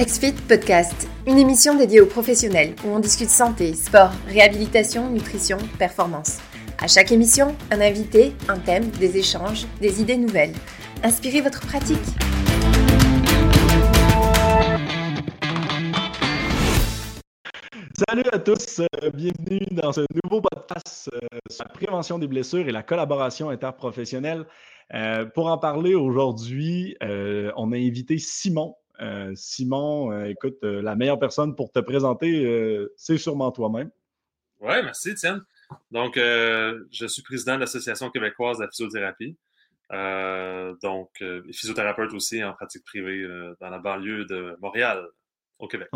XFIT Podcast, une émission dédiée aux professionnels où on discute santé, sport, réhabilitation, nutrition, performance. À chaque émission, un invité, un thème, des échanges, des idées nouvelles. Inspirez votre pratique. Salut à tous, euh, bienvenue dans ce nouveau podcast euh, sur la prévention des blessures et la collaboration interprofessionnelle. Euh, pour en parler aujourd'hui, on a invité Simon euh, Simon, euh, écoute, euh, la meilleure personne pour te présenter, c'est sûrement toi-même. Oui, merci, Tiens. Donc, je suis président de l'Association québécoise de la physiothérapie. donc, physiothérapeute aussi en pratique privée dans la banlieue de Montréal, au Québec.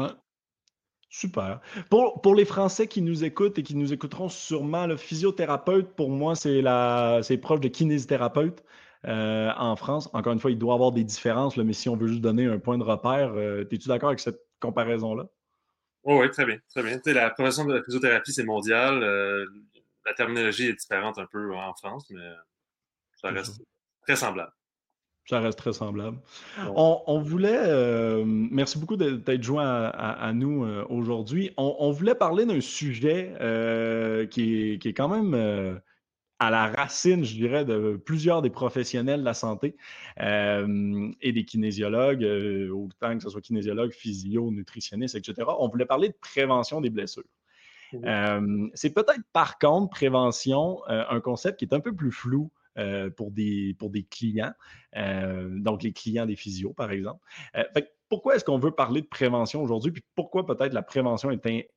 Super. Pour, pour, les Français qui nous écoutent et qui nous écouteront sûrement, le physiothérapeute, pour moi, c'est proche de kinésithérapeute. Euh, en France. Encore une fois, il doit y avoir des différences, mais si on veut juste donner un point de repère, euh, es-tu d'accord avec cette comparaison-là? oui, très bien. Très bien. la profession de la physiothérapie, c'est mondial. Euh, la terminologie est différente un peu en France, mais ça reste très semblable. Ça reste très semblable. On, voulait, merci beaucoup d'être joint à, nous aujourd'hui. On, voulait parler d'un sujet qui est, quand même à la racine, je dirais, de plusieurs des professionnels de la santé euh, et des kinésiologues, euh, autant que ce soit kinésiologues, physio, nutritionnistes, etc. On voulait parler de prévention des blessures. Euh, c'est peut-être par contre, prévention, un concept qui est un peu plus flou pour, des, pour des clients, donc les clients des physios, par exemple. pourquoi est-ce qu'on veut parler de prévention aujourd'hui, puis pourquoi peut-être la prévention est,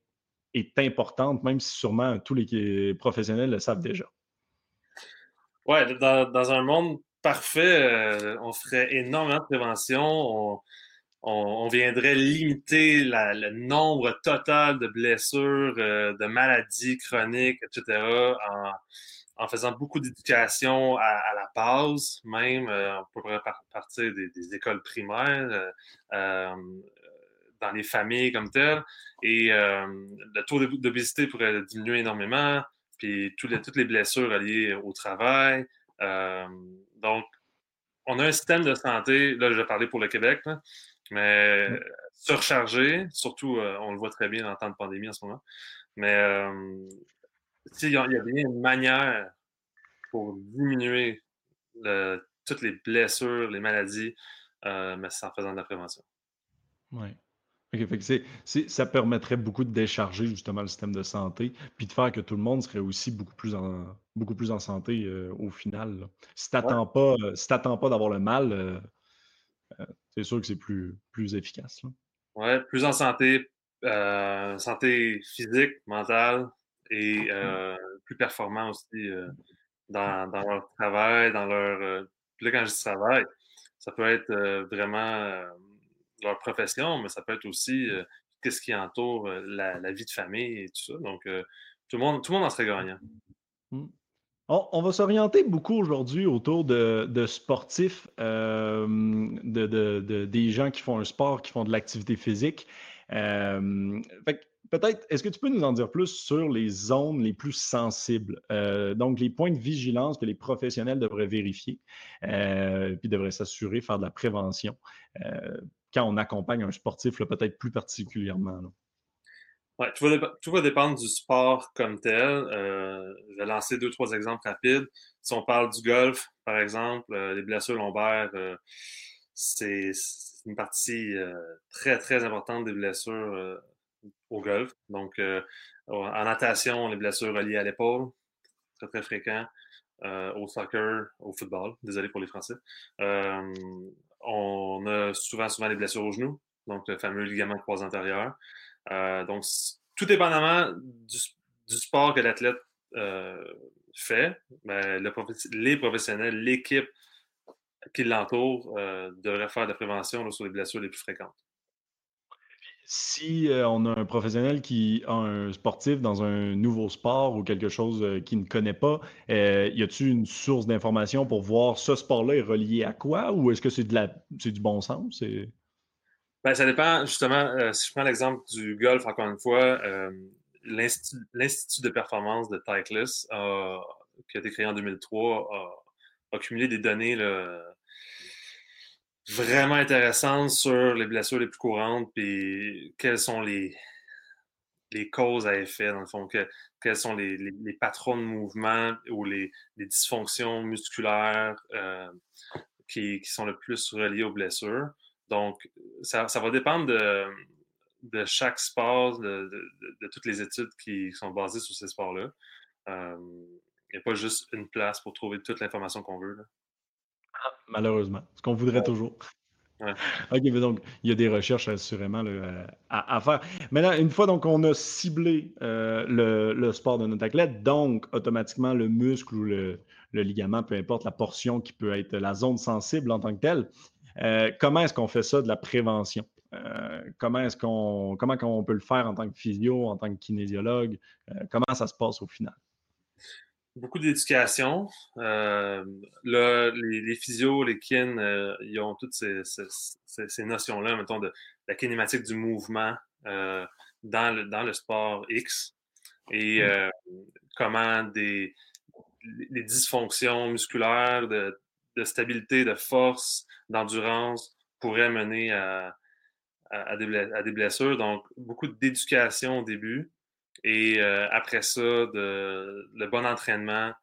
est importante, même si sûrement tous les professionnels le savent déjà? Ouais, dans, dans, un monde parfait, euh, on ferait énormément de prévention. On, on, viendrait limiter la, le nombre total de blessures, euh, de maladies chroniques, etc. En, en faisant beaucoup d'éducation à, à, la base, même. Euh, on pourrait partir des, des, écoles primaires, dans les familles comme telles. Et le taux d'obésité pourrait diminuer énormément puis les, toutes les blessures liées au travail. Euh, donc, on a un système de santé, là, je vais parler pour le Québec, mais surchargé, surtout, euh, on le voit très bien en temps de pandémie en ce moment. Mais euh, s'il y, a bien une manière pour diminuer toutes les blessures, les maladies, mais c'est en faisant de la prévention. Oui ça permettrait beaucoup de décharger justement le système de santé, puis de faire que tout le monde serait aussi beaucoup plus en, beaucoup plus en santé euh, au final. Si tu n'attends pas, pas d'avoir le mal, euh, euh, c'est sûr que c'est plus, plus efficace. Oui, plus en santé, santé physique, mentale et plus performant aussi dans, dans, leur travail, dans leur. là, quand je dis travail, ça peut être vraiment leur profession, mais ça peut être aussi euh, qu'est-ce qui entoure euh, la, vie de famille et tout ça. Donc, euh, tout, le monde, tout le monde en serait gagnant. Mmh. On, va s'orienter beaucoup aujourd'hui autour de, sportifs, de, des gens qui font un sport, qui font de l'activité physique. peut-être, est-ce que tu peux nous en dire plus sur les zones les plus sensibles? donc, les points de vigilance que les professionnels devraient vérifier, puis devraient s'assurer, faire de la prévention on accompagne un sportif, peut-être plus particulièrement. Tout, va dépendre du sport comme tel. Euh, je vais lancer deux, trois exemples rapides. Si on parle du golf, par exemple, euh, les blessures lombaires, euh, c'est une partie très, très importante des blessures au golf. Donc, en natation, les blessures reliées à l'épaule, très, très fréquent. au soccer, au football, désolé pour les Français on a souvent, souvent des blessures au genou, donc le fameux ligament de croisé antérieur. Euh, donc, tout dépendamment du, sport que l'athlète euh, fait, ben, les professionnels, l'équipe qui l'entoure euh, devraient faire de la prévention sur les blessures les plus fréquentes si euh, on a un professionnel qui a un sportif dans un nouveau sport ou quelque chose euh, qu'il ne connaît pas, euh, y a-t-il une source d'information pour voir ce sport-là est relié à quoi ou est-ce que c'est de la c'est du bon sens? Ben, ça dépend, justement, si je prends l'exemple du golf, encore une fois, l'Institut de performance de Titleist, qui a été créé en 2003, a, cumulé des données vraiment intéressantes sur les blessures les plus courantes, puis quelles sont les, les causes à effet, dans le fond, quels sont les, les, patrons de mouvement ou les, les dysfonctions musculaires euh, qui, qui, sont le plus reliées aux blessures. Donc, ça, va dépendre de, de chaque sport, de, de, toutes les études qui sont basées sur ces sports-là. Euh, il n'y a pas juste une place pour trouver toute l'information qu'on veut. Malheureusement, ce qu'on voudrait toujours. OK, mais donc, il y a des recherches assurément à, faire. Maintenant, une fois donc on a ciblé euh, le, sport de notre athlète, donc automatiquement le muscle ou le, ligament, peu importe la portion qui peut être la zone sensible en tant que telle, euh, comment est-ce qu'on fait ça de la prévention? Euh, comment est-ce qu'on comment on peut le faire en tant que physio, en tant que kinésiologue? comment ça se passe au final? Beaucoup d'éducation. Euh, là, les, les physios, les kin, euh, ils ont toutes ces, ces, ces notions-là, mettons, de la kinématique du mouvement euh, dans, le, dans le sport X et mm. euh, comment des les dysfonctions musculaires de, de stabilité, de force, d'endurance pourraient mener à, à, à, des, à des blessures. Donc, beaucoup d'éducation au début. Et euh, après ça, de, le bon entraînement,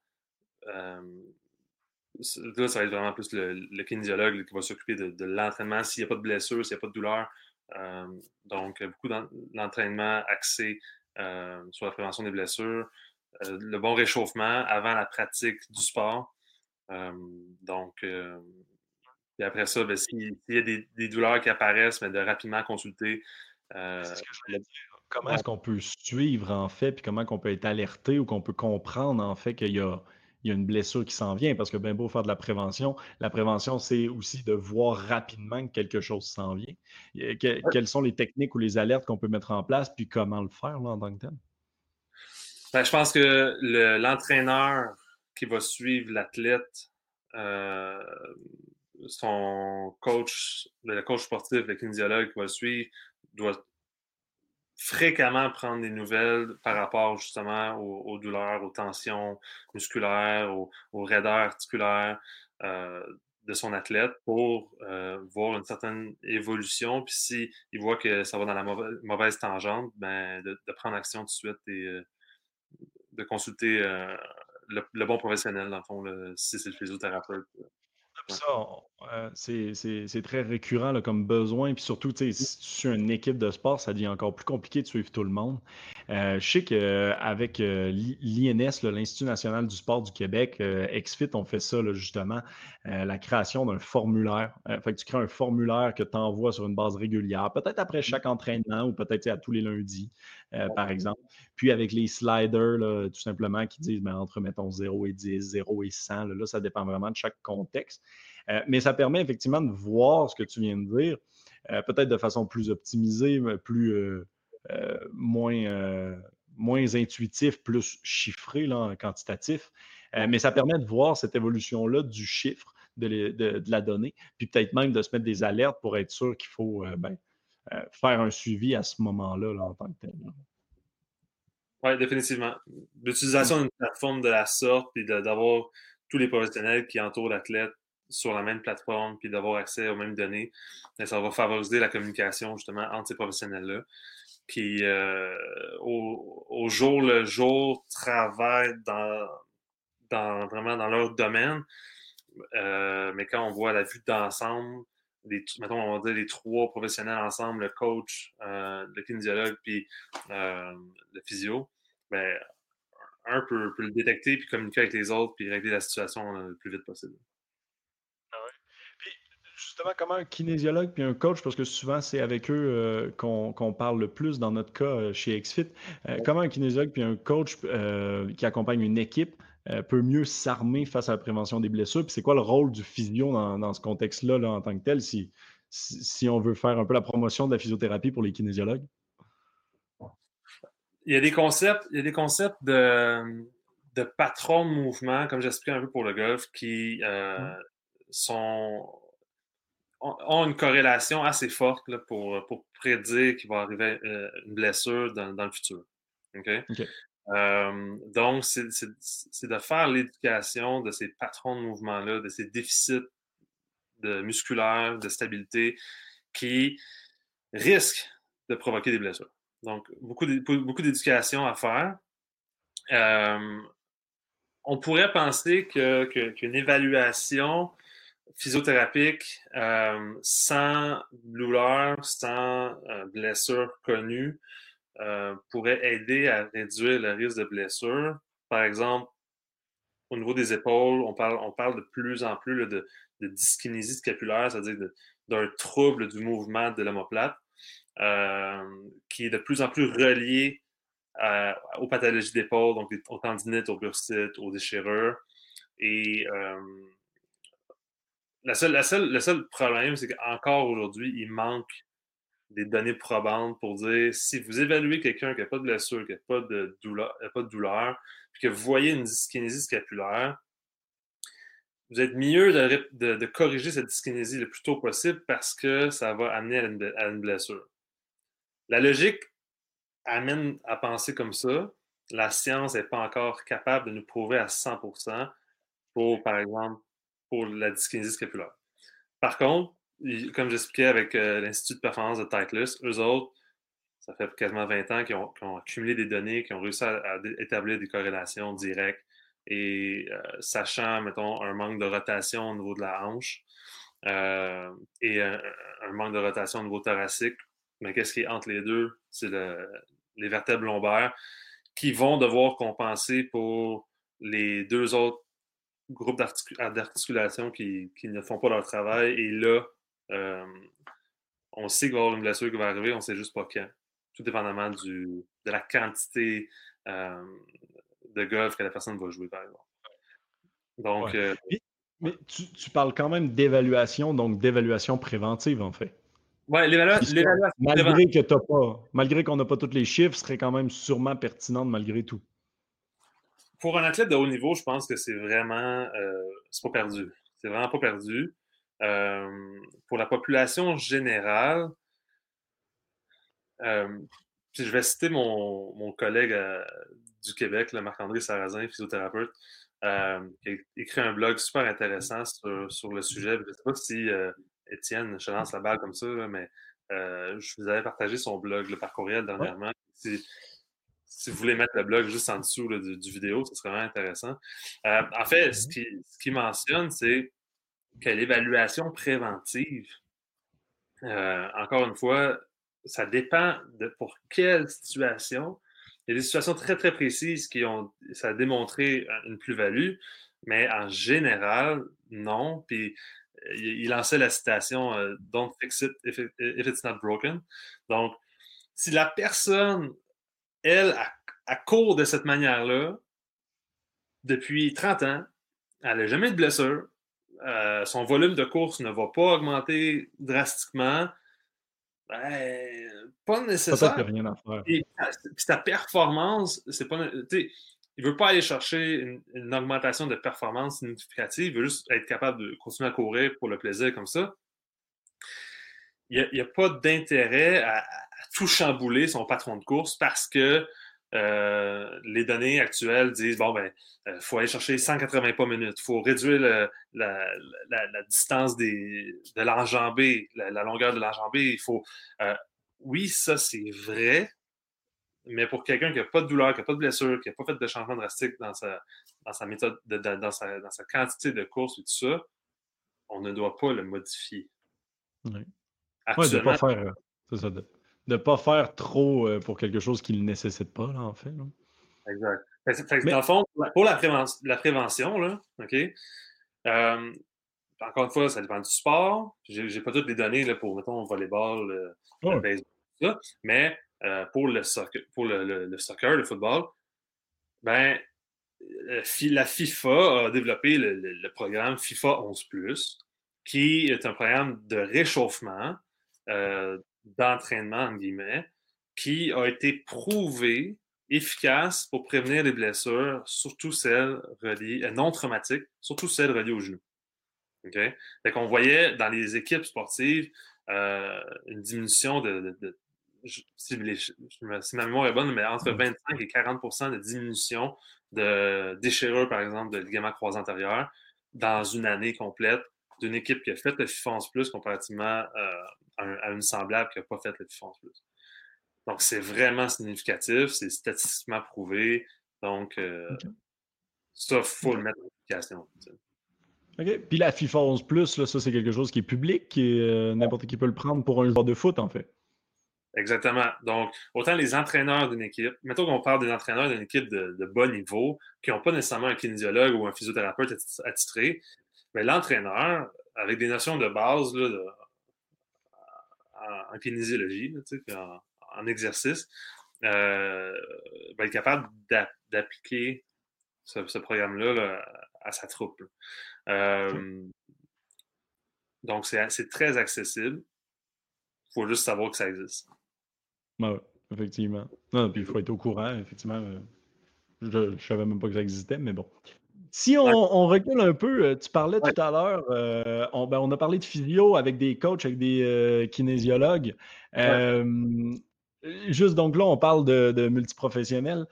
euh, là, ça va être vraiment plus le, le kinésiologue qui va s'occuper de, de l'entraînement s'il n'y a pas de blessure, s'il n'y a pas de douleur. Euh, donc, beaucoup d'entraînement axé sur la prévention des blessures, le bon réchauffement avant la pratique du sport. donc, et après ça, ben, s'il y a des, des, douleurs qui apparaissent, mais de rapidement consulter. Euh, Comment est-ce qu'on peut suivre, en fait, puis comment qu'on peut être alerté ou qu'on peut comprendre, en fait, qu'il y a, il y a une blessure qui s'en vient? Parce que bien beau faire de la prévention, la prévention, c'est aussi de voir rapidement que quelque chose s'en vient. quelles sont les techniques ou les alertes qu'on peut mettre en place, puis comment le faire, là, en tant que tel? Ben, je pense que l'entraîneur qui va suivre l'athlète, euh, son coach, le coach sportif, le kinésiologue qui va le suivre, doit fréquemment prendre des nouvelles par rapport justement aux, douleurs, aux tensions musculaires, aux, raideurs articulaires euh, de son athlète pour euh, voir une certaine évolution. Puis s'il voit que ça va dans la mauvaise, tangente, ben, de, prendre action tout de suite et euh, de consulter le, bon professionnel, dans le fond, si c'est le physiothérapeute ça, c'est très récurrent là, comme besoin. Puis surtout, si tu suis une équipe de sport, ça devient encore plus compliqué de suivre tout le monde. Euh, je sais qu'avec euh, l'INS, l'Institut national du sport du Québec, euh, XFIT, on fait ça justement, la création d'un formulaire. fait que tu crées un formulaire que tu envoies sur une base régulière, peut-être après chaque entraînement ou peut-être à tous les lundis, par exemple. Puis avec les sliders, tout simplement, qui disent ben, entre, mettons, 0 et 10, 0 et 100. Là, ça dépend vraiment de chaque contexte. Mais ça permet effectivement de voir ce que tu viens de dire, peut-être de façon plus optimisée, plus euh, moins, euh, moins intuitif, plus chiffré, là, quantitatif. Euh, mais ça permet de voir cette évolution-là du chiffre, de, de, la donnée, puis peut-être même de se mettre des alertes pour être sûr qu'il faut ben, faire un suivi à ce moment-là en tant que tel. Oui, définitivement. L'utilisation d'une plateforme de la sorte, puis d'avoir tous les professionnels qui entourent l'athlète sur la même plateforme, puis d'avoir accès aux mêmes données, ben, ça va favoriser la communication justement entre ces professionnels-là qui, euh, au, jour le jour, travaillent dans, vraiment dans leur domaine. Euh, mais quand on voit la vue d'ensemble, les, mettons, on va dire les trois professionnels ensemble, le coach, euh, le kinésiologue, puis le physio, ben, un peut, peut, le détecter, puis communiquer avec les autres, puis régler la situation le plus vite possible justement comment un kinésiologue puis un coach, parce que souvent c'est avec eux euh, qu'on parle le plus dans notre cas euh, chez XFIT, euh, comment un kinésiologue puis un coach qui accompagne une équipe peut mieux s'armer face à la prévention des blessures? Puis c'est quoi le rôle du physio dans, ce contexte-là en tant que tel, si, si, on veut faire un peu la promotion de la physiothérapie pour les kinésiologues? Il y a des concepts, il y a des concepts de, de patron de mouvement, comme j'expliquais un peu pour le golf, qui sont ont une corrélation assez forte là, pour, pour prédire qu'il va arriver euh, une blessure dans, dans le futur. Okay? Euh, donc, c'est de faire l'éducation de ces patrons de mouvement-là, de ces déficits de musculaire, de stabilité, qui risquent de provoquer des blessures. Donc, beaucoup d'éducation à faire. Euh, on pourrait penser qu'une évaluation physiothérapique euh, sans douleur, sans euh, blessure connue, pourrait aider à réduire le risque de blessure. Par exemple, au niveau des épaules, on parle, on parle de plus en plus de, de dyskinésie scapulaire, c'est-à-dire d'un trouble du mouvement de l'omoplate, qui est de plus en plus relié aux pathologies d'épaule, donc aux tendinites, aux bursites, aux déchirures. Et euh, la seule, la seule, le seul problème, c'est qu'encore aujourd'hui, il manque des données probantes pour dire si vous évaluez quelqu'un qui n'a pas de blessure, qui n'a pas de douleur, pas de douleur, puis que vous voyez une dyskinésie scapulaire, vous êtes mieux de, de, corriger cette dyskinésie le plus tôt possible parce que ça va amener à une blessure. La logique amène à penser comme ça. La science n'est pas encore capable de nous prouver à 100% pour, par exemple, pour la dyskinésie scapulaire. Par contre, comme j'expliquais avec euh, l'Institut de performance de Titleist, eux autres, ça fait quasiment 20 ans qu'ils ont, accumulé des données, qui ont réussi à, établir des corrélations directes et euh, sachant, mettons, un manque de rotation au niveau de la hanche euh, et un, manque de rotation au niveau thoracique, mais qu'est-ce qui est entre les deux? C'est le, les vertèbres lombaires, qui vont devoir compenser pour les deux autres groupes d'articulation qui, ne font pas leur travail. Et là, euh, on sait qu'il va y avoir une blessure qui va arriver, on ne sait juste pas quand. Tout dépendamment du, de la quantité euh, de golf que la personne va jouer, par exemple. Donc. Euh, mais, tu, parles quand même d'évaluation, donc d'évaluation préventive, en fait. Ouais, l'évaluation. Malgré que t'as pas, malgré qu'on n'a pas tous les chiffres, serait quand même sûrement pertinente malgré tout. Pour un athlète de haut niveau, je pense que c'est vraiment, euh, c'est pas perdu. C'est vraiment pas perdu. Euh, pour la population générale, euh, je vais citer mon, mon collègue du Québec, Marc-André Sarrazin, physiothérapeute, qui a écrit un blog super intéressant sur, sur le sujet. Je ne sais pas si Étienne, je lance la balle comme ça, mais je vous avais partagé son blog, le parcouriel dernièrement. Si, vous voulez mettre le blog juste en dessous du, vidéo, ce serait vraiment intéressant. Euh, en fait, ce mm-hmm. qu'il mentionne, c'est que l'évaluation préventive, euh, encore une fois, ça dépend de pour quelle situation. Il y a des situations très, très précises qui ont, ça a démontré une plus-value, mais en général, non. Puis il, lançait la citation euh, Don't fix it if, it's not broken. Donc, si la personne, elle, a, court de cette manière-là, depuis 30 ans, elle n'a jamais de blessure, euh, son volume de course ne va pas augmenter drastiquement, ben, pas nécessaire. Peut-être rien à faire. Et, puis sa performance, c'est pas il ne veut pas aller chercher une, augmentation de performance significative, il veut juste être capable de continuer à courir pour le plaisir comme ça. Il n'y a, pas d'intérêt à, tout chambouler son patron de course parce que euh, les données actuelles disent bon ben euh, faut aller chercher 180 pas minutes, il faut réduire la, distance des, de l'enjambée, la, longueur de l'enjambée. Il faut euh, oui ça c'est vrai, mais pour quelqu'un qui n'a pas de douleur, qui n'a pas de blessure, qui n'a pas fait de changement drastique dans sa, dans sa méthode, dans, sa, dans, sa, quantité de course et tout ça, on ne doit pas le modifier. Oui. de ne pas faire, ça, de, pas faire trop euh, pour quelque chose qu'il ne nécessite pas, là, en fait. Exact. Dans le fond, pour la, la prévention, là, OK? Euh, encore une fois, ça dépend du sport. J'ai, n'ai pas toutes les données là, pour, mettons, le volleyball, le, le baseball, tout ça. Mais euh, pour, le soccer, pour le, le, soccer, le football, ben, euh, la FIFA a développé le, programme FIFA 11, qui est un programme de réchauffement, euh, d'entraînement, en guillemets, qui a été prouvé efficace pour prévenir les blessures, surtout celles reliées, non traumatiques, surtout celles reliées au genou. OK? Fait qu'on voyait dans les équipes sportives une diminution de, si, ma mémoire est bonne, mais entre 25 et 40% de diminution de déchirure, par exemple, de ligaments croisés antérieurs dans une année complète d'une équipe qui a fait le FIFONS Plus comparativement à, une semblable qui n'a pas fait le FIFONS Plus. Donc, c'est vraiment significatif, c'est statistiquement prouvé. Donc, ça, il faut le mettre en application. OK. Puis la FIFA 11 Plus, là, ça, c'est quelque chose qui est public, qui euh, n'importe qui peut le prendre pour un joueur de foot, en fait. Exactement. Donc, autant les entraîneurs d'une équipe, mettons qu'on parle des entraîneurs d'une équipe de, de, bon niveau, qui n'ont pas nécessairement un kinésiologue ou un physiothérapeute attitré, mais l'entraîneur, avec des notions de base là, de, en, kinésiologie, en, en, exercice, euh, va être capable d'appliquer ce, programme-là à sa troupe. Euh, donc, c'est très accessible. Il faut juste savoir que ça existe. Oui, effectivement. Non, puis il faut être au courant, effectivement. Euh, je ne savais même pas que ça existait, mais bon. Si on, recule un peu, euh, tu parlais tout à l'heure, ben, on, a parlé de physio avec des coachs, avec des kinésiologues. Juste donc là, on parle de, de multiprofessionnel,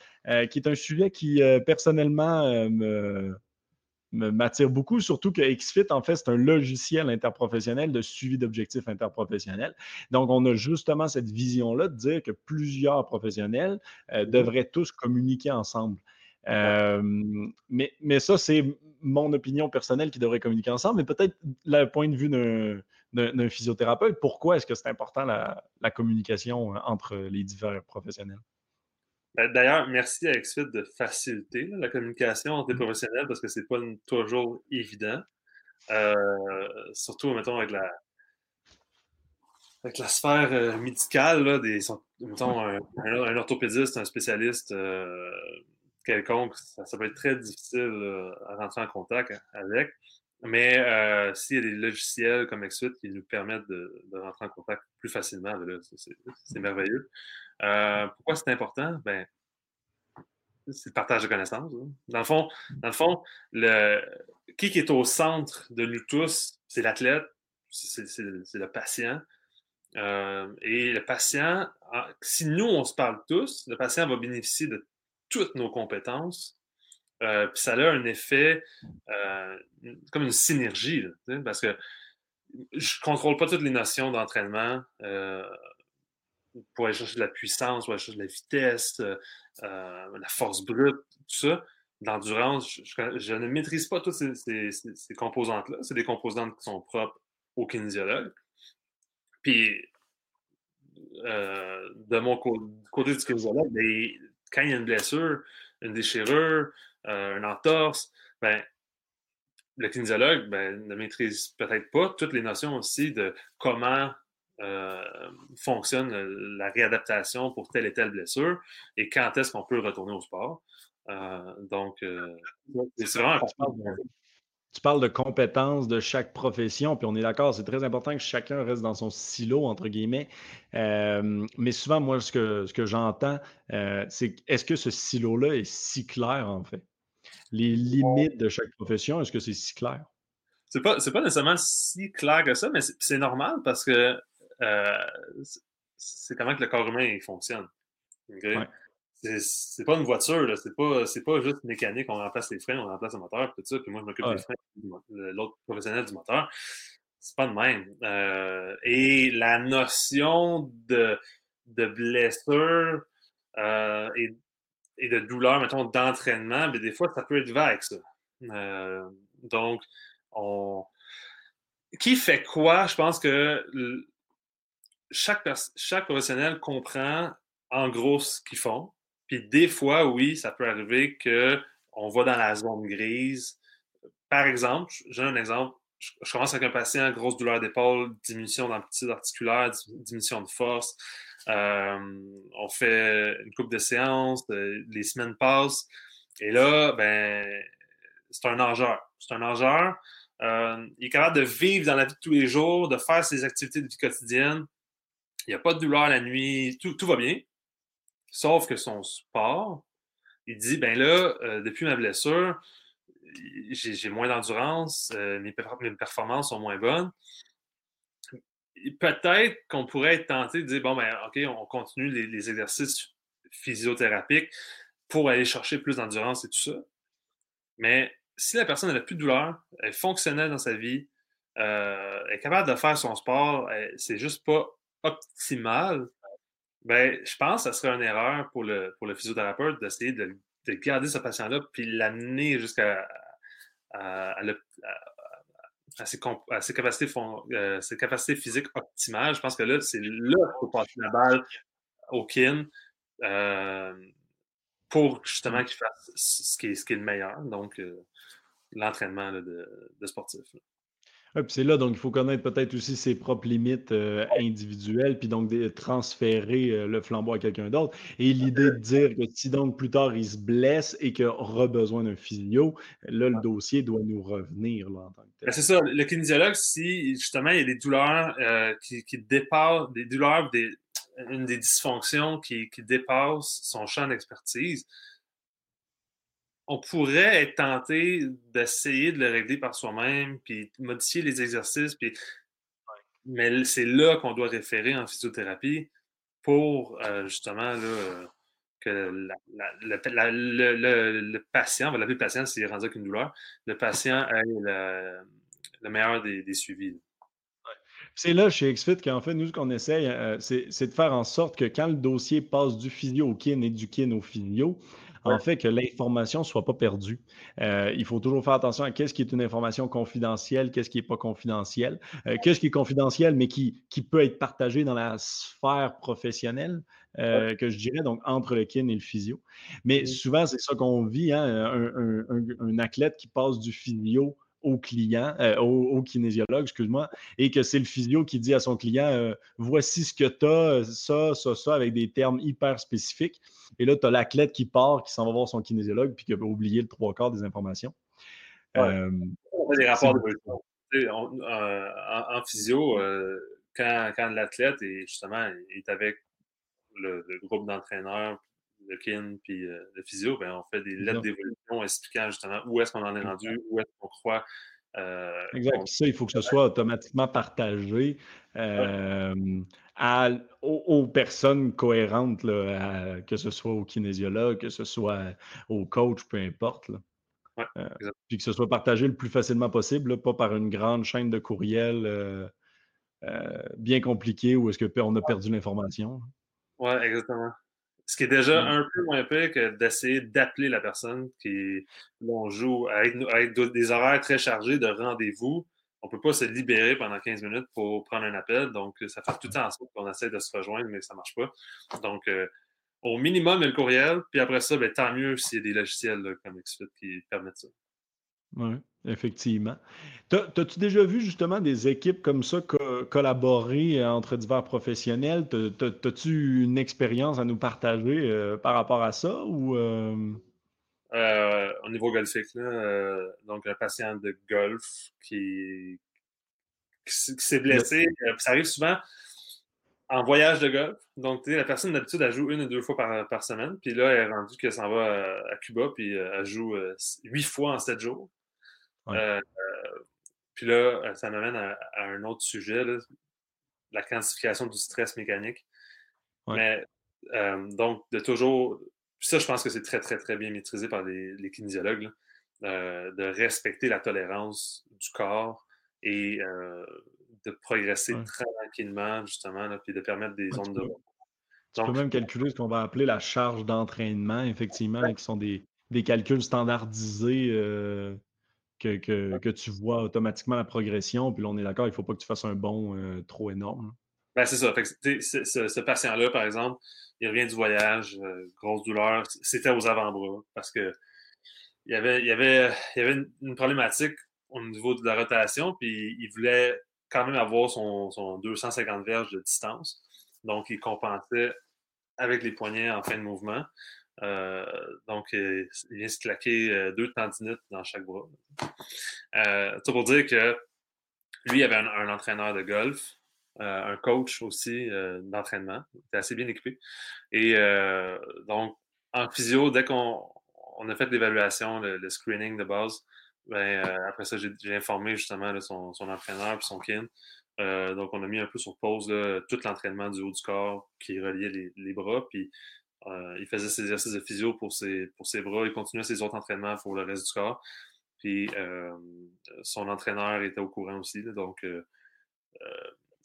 qui est un sujet qui personnellement me, m'attire beaucoup, surtout que XFIT, en fait, c'est un logiciel interprofessionnel de suivi d'objectifs interprofessionnels. Donc, on a justement cette vision-là de dire que plusieurs professionnels euh, mm-hmm. devraient tous communiquer ensemble. Euh, mais, mais ça, c'est mon opinion personnelle qui devrait communiquer ensemble, mais peut-être le point de vue d'un physiothérapeute, pourquoi est-ce que c'est important la, la communication entre les divers professionnels? Ben, d'ailleurs, merci à XFIT de faciliter la communication entre les mmh. professionnels parce que c'est pas toujours évident. Euh, surtout, mettons, avec la, avec la sphère euh, médicale, là, des, mettons, un, orthopédiste, un spécialiste euh, quelconque, ça, peut être très difficile à rentrer en contact avec. Mais s'il y a des logiciels comme XFIT qui nous permettent de, rentrer en contact plus facilement, ben c'est merveilleux. Euh, pourquoi c'est important? Ben, c'est le partage de connaissances. Hein. Dans le fond, dans le fond le, qui est au centre de nous tous, c'est l'athlète, c'est le patient. Euh, et le patient, si nous, on se parle tous, le patient va bénéficier de toutes nos compétences. Euh, puis ça a un effet comme une synergie, parce que je ne contrôle pas toutes les notions d'entraînement pour aller chercher de la puissance, pour aller chercher de la vitesse, euh, euh, la force brute, tout ça. L'endurance, je, ne maîtrise pas toutes ces, composantes-là. C'est des composantes qui sont propres au kinésiologue. Puis, euh, de mon côté du kinésiologue, ben, quand il y a une blessure, une déchirure, une entorse, ben, le kinésiologue ben, ne maîtrise peut-être pas toutes les notions aussi de comment euh, fonctionne la réadaptation pour telle et telle blessure et quand est-ce qu'on peut retourner au sport. Euh, donc, euh, c'est vraiment tu parles de compétences de chaque profession, puis on est d'accord, c'est très important que chacun reste dans son silo, entre guillemets. mais souvent, moi, ce que, ce que j'entends, c'est est-ce que ce silo-là est si clair, en fait? Les limites de chaque profession, est-ce que c'est si clair? C'est pas, pas nécessairement si clair que ça, mais c'est normal parce que euh, c'est comment que le corps humain fonctionne. C'est pas une voiture, c'est pas, pas juste mécanique, on remplace les freins, on remplace le moteur, tout ça, puis moi je m'occupe des freins, l'autre professionnel du moteur. C'est pas de même. Euh, et la notion de, de blessure euh, et, et, de douleur, mettons, d'entraînement, ben, des fois, ça peut être vague, ça. donc, on... Qui fait quoi? Je pense que chaque, chaque professionnel comprend en gros ce qu'ils font. Puis des fois, oui, ça peut arriver qu'on va dans la zone grise. Par exemple, j'ai un exemple. Je commence avec un patient, grosse douleur d'épaule, diminution d'amplitude articulaire, diminution de force. Euh, on fait une coupe de séances, euh, les semaines passent. Et là, ben, c'est un nageur. C'est un nageur. Euh, il est capable de vivre dans la vie de tous les jours, de faire ses activités de vie quotidienne il n'y a pas de douleur la nuit, tout, va bien. Sauf que son sport, il dit ben là, euh, depuis ma blessure, j'ai moins d'endurance, euh, mes, performances sont moins bonnes. Peut-être qu'on pourrait être tenté de dire bon, ben, OK, on continue les, exercices physiothérapiques pour aller chercher plus d'endurance et tout ça. Mais si la personne n'a plus de douleur, elle est fonctionnelle dans sa vie, est capable de faire son sport, c'est juste pas optimal, ben, je pense que ce serait une erreur pour le, pour le physiothérapeute d'essayer de, de, garder ce patient-là puis l'amener jusqu'à à, ses, capacités, euh, ses, capacités, physiques optimales. Je pense que là, c'est là qu'il faut passer la balle au kin euh, pour justement qu'il fasse ce qui, est, ce qui est le meilleur, donc euh, l'entraînement de, de sportif c'est là, donc il faut connaître peut-être aussi ses propres limites euh, individuelles, puis donc transférer euh, le flambeau à quelqu'un d'autre. Et l'idée de dire que si donc plus tard il se blesse et qu'il aura besoin d'un physio, là, le dossier doit nous revenir là, en tant que tel. Ben, c'est ça, le kinésiologue, si justement il y a des douleurs euh, qui, dépassent, des douleurs, des, une des dysfonctions qui, qui dépasse son champ d'expertise, on pourrait être tenté d'essayer de le régler par soi-même, puis modifier les exercices, puis... mais c'est là qu'on doit référer en physiothérapie pour euh, justement que le, patient, on va l'appeler patient s'il est rendu avec une douleur, le patient ait le, meilleur des, suivis. C'est là chez XFIT qu'en fait, nous, ce qu'on essaye, euh, c'est de faire en sorte que quand le dossier passe du physio au kin et du kin au physio, en fait que l'information ne soit pas perdue. Euh, il faut toujours faire attention à qu'est-ce qui est une information confidentielle, qu'est-ce qui n'est pas confidentiel, euh, qu'est-ce qui est confidentiel, mais qui, qui peut être partagé dans la sphère professionnelle, euh, que je dirais, donc entre le kin et le physio. Mais souvent, c'est ça qu'on vit, hein, un, un, un, athlète qui passe du physio au client, euh, au, kinésiologue, excuse-moi, et que c'est le physio qui dit à son client euh, voici ce que tu as, ça, ça, ça, avec des termes hyper spécifiques. Et là, tu as l'athlète qui part, qui s'en va voir son kinésiologue, puis qui a oublié le trois quarts des informations. Euh, on fait des rapports de en, physio, quand, quand l'athlète est justement est avec le, le groupe d'entraîneurs le kin puis euh, le physio, ben, on fait des lettres d'évolution expliquant justement où est-ce qu'on en est rendu, où est-ce qu'on croit. Euh, exact. Ça, il faut que ce soit automatiquement partagé euh, aux, personnes cohérentes, que ce soit au kinésiologue, que ce soit au coach, peu importe. puis que ce soit partagé le plus facilement possible, pas par une grande chaîne de courriel bien compliquée où est-ce qu'on a perdu l'information. Oui, exactement. Ce qui est déjà un peu moins pire que d'essayer d'appeler la personne qui on joue avec, des horaires très chargés de rendez-vous. On ne peut pas se libérer pendant 15 minutes pour prendre un appel. Donc, ça fait tout le temps en sorte qu'on essaie de se rejoindre, mais ça ne marche pas. Donc, euh, au minimum, il y a le courriel. Puis après ça, ben, tant mieux s'il y a des logiciels comme XFIT qui permettent ça. Oui, effectivement. T'as-tu déjà vu justement des équipes comme ça collaborer euh, entre divers professionnels? T'as-tu une expérience à nous partager euh, par rapport à ça ou euh? au niveau golfique, donc un patient de golf qui, s'est blessé, ça arrive souvent en voyage de golf. Donc, la personne d'habitude, elle joue une ou deux fois par, semaine. Puis là, elle est rendue qu'elle s'en va à, Cuba, puis elle joue huit fois en sept jours. Euh, puis là, euh, ça m'amène à, un autre sujet, la quantification du stress mécanique. Mais euh, donc, de toujours. Ça, je pense que c'est très, très, très bien maîtrisé par les, kinésiologues, de respecter la tolérance du corps et de progresser tranquillement, justement, puis de permettre des zones de. Tu peux même calculer ce qu'on va appeler la charge d'entraînement, effectivement, qui sont des, des calculs standardisés que, tu vois automatiquement la progression. Puis là, on est d'accord, il ne faut pas que tu fasses un bond euh, trop énorme. Ben, c'est ça. ce, patient-là, par exemple, il revient du voyage, euh, grosse douleur. C'était aux avant-bras parce que il y avait, il y avait, il y avait une, problématique au niveau de la rotation, puis il voulait quand même avoir son, son 250 verges de distance. Donc, il compensait avec les poignets en fin de mouvement. Euh, donc, il vient se claquer euh, deux tendinites dans chaque bras. Euh, ça pour dire que lui, il avait un, entraîneur de golf, un coach aussi d'entraînement. Il était assez bien équipé. Et donc, en physio, dès qu'on a fait l'évaluation, le, screening de base, ben, après ça, j'ai informé justement son, entraîneur et son kin. donc, on a mis un peu sur pause tout l'entraînement du haut du corps qui reliait les, les bras. Puis, euh, il faisait ses exercices de physio pour ses, pour ses bras. Il continuait ses autres entraînements pour le reste du corps. Puis son entraîneur était au courant aussi. donc,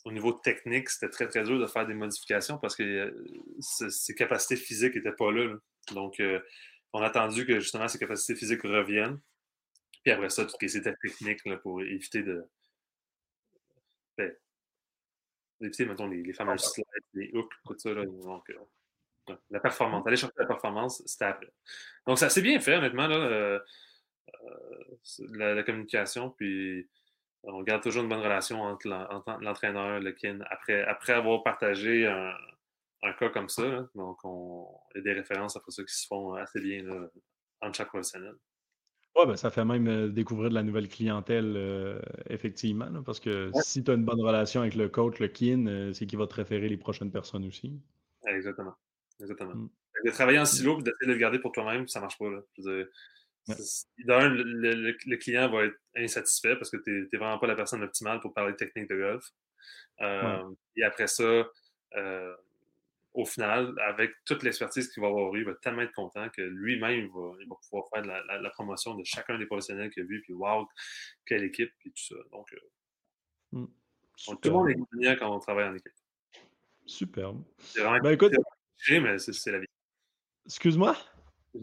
au niveau technique, c'était très, très dur de faire des modifications parce que ses capacités physiques n'étaient pas là. Donc, on a attendu que justement ses capacités physiques reviennent. Puis après ça, tout ce qui était technique pour éviter de. Ben, éviter, mettons, les, les fameux slides, les hooks, tout ça. donc, la performance. Aller chercher la performance, c'était après. Donc, ça s'est bien fait, honnêtement, là, euh, euh, la, communication. Puis, on garde toujours une bonne relation entre l'entraîneur, le kin. Après, après avoir partagé un, cas comme ça, donc, on, il y a des références après ça qui se font assez bien là, entre chaque professionnel. Oui, ben, ça fait même euh, découvrir de la nouvelle clientèle, effectivement, parce que si tu as une bonne relation avec le coach, le kin, c'est qu'il va te référer les prochaines personnes aussi. Exactement. Exactement. Mm. De travailler en silo et d'essayer de le garder pour toi-même, ça marche pas. Là. D'un, le, client va être insatisfait parce que tu n'es vraiment pas la personne optimale pour parler de technique de golf. Euh, et après ça, euh, au final, avec toute l'expertise qu'il va avoir eu, il va tellement être content que lui-même va, il va pouvoir faire la, promotion de chacun des professionnels qu'il a vu, puis wow, quelle équipe, puis tout ça. Donc, euh, mm. tout le monde est gagnant quand on travaille en équipe. Superbe. C'est vraiment ben, écoute, cliché, mais c'est la vie. Excuse-moi?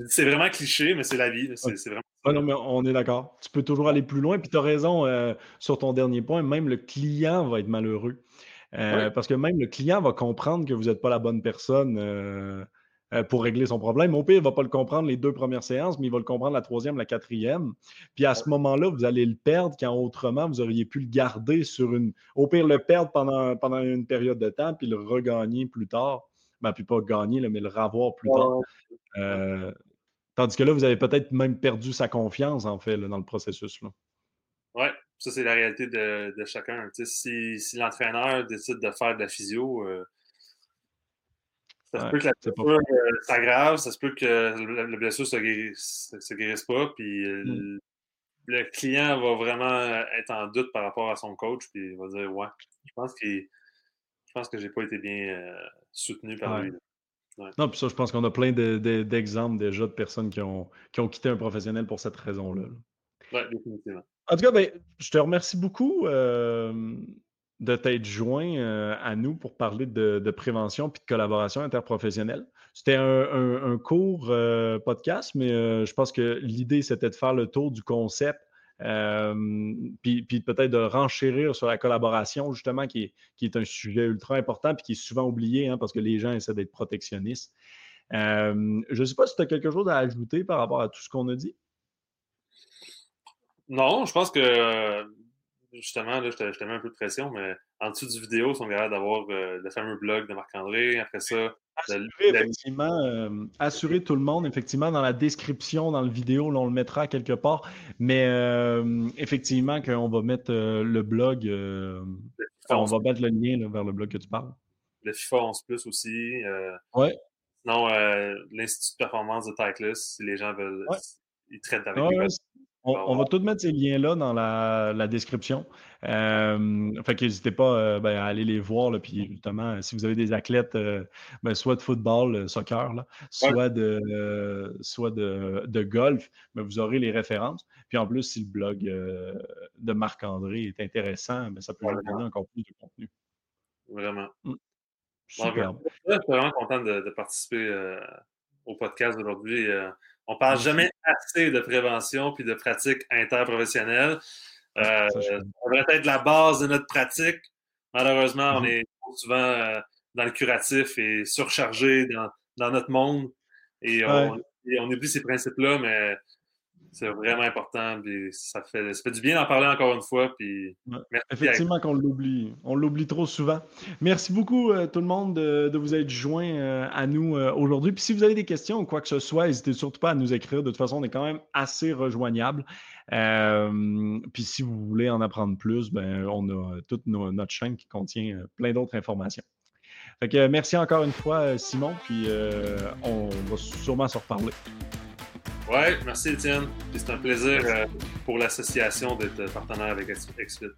C'est vraiment cliché, mais c'est la vie. C'est vraiment... Ah non, mais on est d'accord. Tu peux toujours aller plus loin. Puis tu as raison euh, sur ton dernier point. Même le client va être malheureux. Euh, parce que même le client va comprendre que vous n'êtes pas la bonne personne. Euh, euh, pour régler son problème. Au pire, il ne va pas le comprendre les deux premières séances, mais il va le comprendre la troisième, la quatrième. Puis à ce moment-là, vous allez le perdre quand autrement, vous auriez pu le garder sur une. Au pire, le perdre pendant, pendant une période de temps, puis le regagner plus tard. Ben, puis pas gagner, mais le revoir plus tard. Euh, tandis que là, vous avez peut-être même perdu sa confiance, en fait, dans le processus. Oui, ça, c'est la réalité de, chacun. si, si l'entraîneur décide de faire de la physio, euh, ça se peut que la blessure euh, s'aggrave, ça se peut que la, blessure se guérisse, se guérisse pas, puis euh, mm. le client va vraiment être en doute par rapport à son coach, puis il va dire Ouais, je pense que je pense que j'ai pas été bien euh, soutenu par lui. Non, puis ça, je pense qu'on a plein d'exemples déjà de personnes qui ont, qui ont quitté un professionnel pour cette raison-là. Oui, définitivement. En tout cas, ben, je te remercie beaucoup de t'être joint euh, à nous pour parler de, prévention puis de collaboration interprofessionnelle. C'était un, court euh, podcast, mais je pense que l'idée, c'était de faire le tour du concept, puis, peut-être de renchérir sur la collaboration, justement, qui est, un sujet ultra important puis qui est souvent oublié hein, parce que les gens essaient d'être protectionnistes. je ne sais pas si tu as quelque chose à ajouter par rapport à tout ce qu'on a dit. Non, je pense que justement, là, je te, mets un peu de pression, mais en dessous du vidéo, ils sont capables d'avoir euh, le fameux blog de Marc-André. Après ça, assurer, effectivement, euh, assurer tout le monde, effectivement, dans la description, dans le vidéo, là, on le mettra quelque part. Mais euh, effectivement, qu'on va mettre le blog, on va mettre le lien vers le blog que tu parles. Le FIFA 11 Plus aussi. ouais. Sinon, l'Institut de performance de Titleist, si les gens veulent, ils traitent avec on, va tout mettre ces liens-là dans la, description. Euh, fait n'hésitez pas euh, ben, à aller les voir. Là, puis justement, si vous avez des athlètes, euh, ben, soit de football, euh, soccer, là, soit, de, soit de, golf, ben, vous aurez les références. Puis en plus, si le blog de Marc-André est intéressant, ben, ça peut vous donner encore plus de contenu. Vraiment. Mmh. Super. Je suis vraiment content de, participer au podcast aujourd'hui. On parle jamais assez de prévention puis de pratiques interprofessionnelles. Euh, ça devrait être la base de notre pratique. Malheureusement, on mhm. est souvent euh, dans le curatif et surchargé dans, notre monde. Et on, et on oublie ces principes-là, mais c'est vraiment important. ça, fait, ça fait du bien d'en parler encore une fois. Puis Effectivement qu'on l'oublie. On l'oublie trop souvent. Merci beaucoup euh, tout le monde de, vous être joints euh, à nous euh, aujourd'hui. Puis si vous avez des questions ou quoi que ce soit, n'hésitez surtout pas à nous écrire. De toute façon, on est quand même assez rejoignable. puis si vous voulez en apprendre plus, ben, on a toute notre chaîne qui contient plein d'autres informations. Fait que, merci encore une fois, Simon. Puis on va sûrement se reparler. Oui, merci Étienne. C'est un plaisir euh, pour l'association d'être partenaire avec Explit.